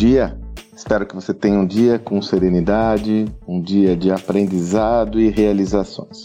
dia. Espero que você tenha um dia com serenidade, um dia de aprendizado e realizações.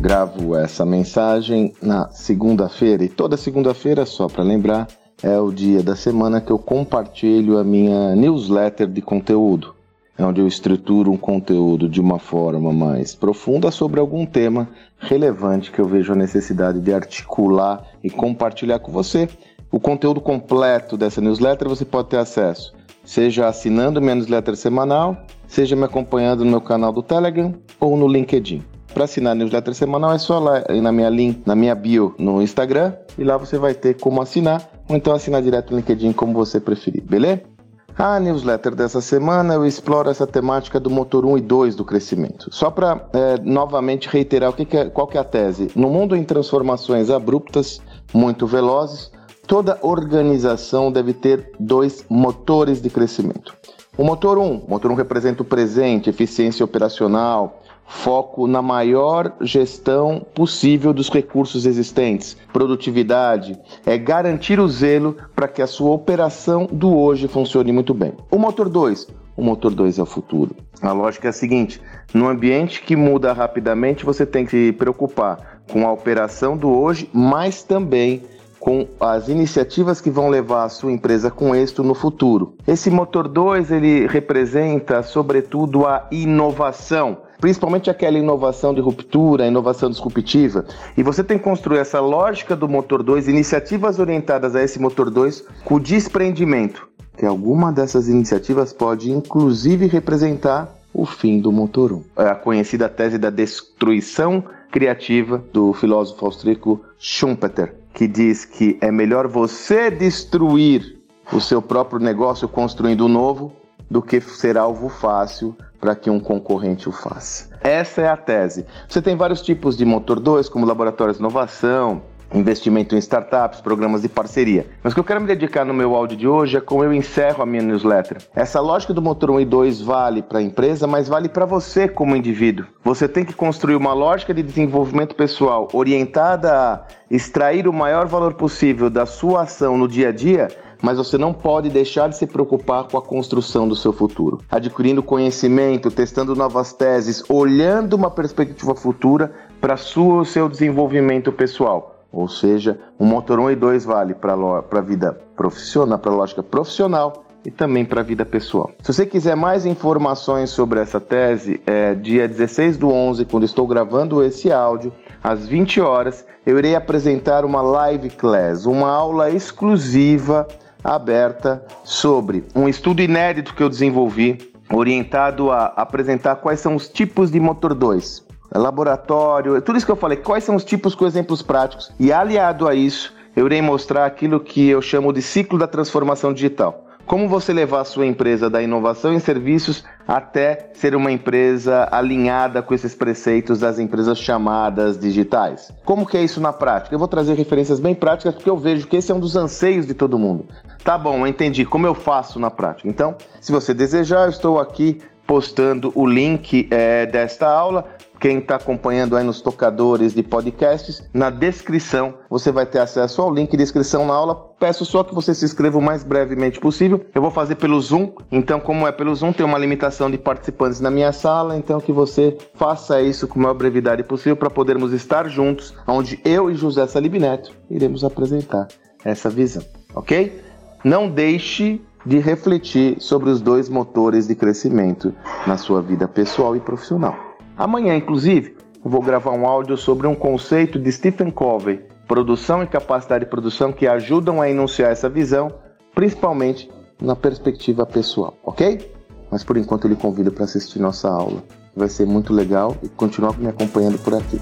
Gravo essa mensagem na segunda-feira e toda segunda-feira, só para lembrar, é o dia da semana que eu compartilho a minha newsletter de conteúdo onde eu estruturo um conteúdo de uma forma mais profunda sobre algum tema relevante que eu vejo a necessidade de articular e compartilhar com você. O conteúdo completo dessa newsletter você pode ter acesso, seja assinando minha newsletter semanal, seja me acompanhando no meu canal do Telegram ou no LinkedIn. Para assinar a newsletter semanal é só lá na minha link, na minha bio no Instagram e lá você vai ter como assinar ou então assinar direto no LinkedIn como você preferir, beleza? A newsletter dessa semana eu exploro essa temática do motor 1 e 2 do crescimento. Só para é, novamente reiterar o que, que é, qual que é a tese. No mundo em transformações abruptas, muito velozes, toda organização deve ter dois motores de crescimento. O motor 1, motor 1 representa o presente, eficiência operacional, foco na maior gestão possível dos recursos existentes, produtividade, é garantir o zelo para que a sua operação do hoje funcione muito bem. O motor 2, o motor 2 é o futuro. A lógica é a seguinte: no ambiente que muda rapidamente, você tem que se preocupar com a operação do hoje, mas também com as iniciativas que vão levar a sua empresa com êxito no futuro. Esse motor 2, ele representa sobretudo a inovação principalmente aquela inovação de ruptura, inovação disruptiva. E você tem que construir essa lógica do motor 2, iniciativas orientadas a esse motor 2 com desprendimento, que alguma dessas iniciativas pode inclusive representar o fim do motor 1. É a conhecida tese da destruição criativa do filósofo austríaco Schumpeter, que diz que é melhor você destruir o seu próprio negócio construindo um novo do que ser alvo fácil para que um concorrente o faça. Essa é a tese. Você tem vários tipos de motor 2, como laboratórios de inovação, investimento em startups, programas de parceria. Mas o que eu quero me dedicar no meu áudio de hoje é como eu encerro a minha newsletter. Essa lógica do motor 1 e 2 vale para a empresa, mas vale para você como indivíduo. Você tem que construir uma lógica de desenvolvimento pessoal orientada a extrair o maior valor possível da sua ação no dia a dia mas você não pode deixar de se preocupar com a construção do seu futuro. Adquirindo conhecimento, testando novas teses, olhando uma perspectiva futura para o seu desenvolvimento pessoal. Ou seja, o motor 1 e 2 vale para a vida profissional, para a lógica profissional e também para a vida pessoal. Se você quiser mais informações sobre essa tese, é dia 16 do 11, quando estou gravando esse áudio, às 20 horas, eu irei apresentar uma live class, uma aula exclusiva aberta sobre um estudo inédito que eu desenvolvi, orientado a apresentar quais são os tipos de motor 2, laboratório, tudo isso que eu falei, quais são os tipos com exemplos práticos. E aliado a isso, eu irei mostrar aquilo que eu chamo de ciclo da transformação digital. Como você levar a sua empresa da inovação em serviços até ser uma empresa alinhada com esses preceitos das empresas chamadas digitais? Como que é isso na prática? Eu vou trazer referências bem práticas porque eu vejo que esse é um dos anseios de todo mundo. Tá bom, entendi como eu faço na prática. Então, se você desejar, eu estou aqui postando o link é, desta aula. Quem está acompanhando aí nos tocadores de podcasts, na descrição você vai ter acesso ao link de inscrição na aula. Peço só que você se inscreva o mais brevemente possível. Eu vou fazer pelo Zoom, então, como é pelo Zoom, tem uma limitação de participantes na minha sala, então que você faça isso com a maior brevidade possível para podermos estar juntos, onde eu e José Salib Neto iremos apresentar essa visão, ok? Não deixe de refletir sobre os dois motores de crescimento na sua vida pessoal e profissional. Amanhã, inclusive, vou gravar um áudio sobre um conceito de Stephen Covey, produção e capacidade de produção que ajudam a enunciar essa visão, principalmente na perspectiva pessoal, ok? Mas por enquanto eu lhe convido para assistir nossa aula. Vai ser muito legal e continuar me acompanhando por aqui.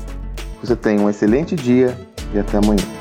Você tenha um excelente dia e até amanhã.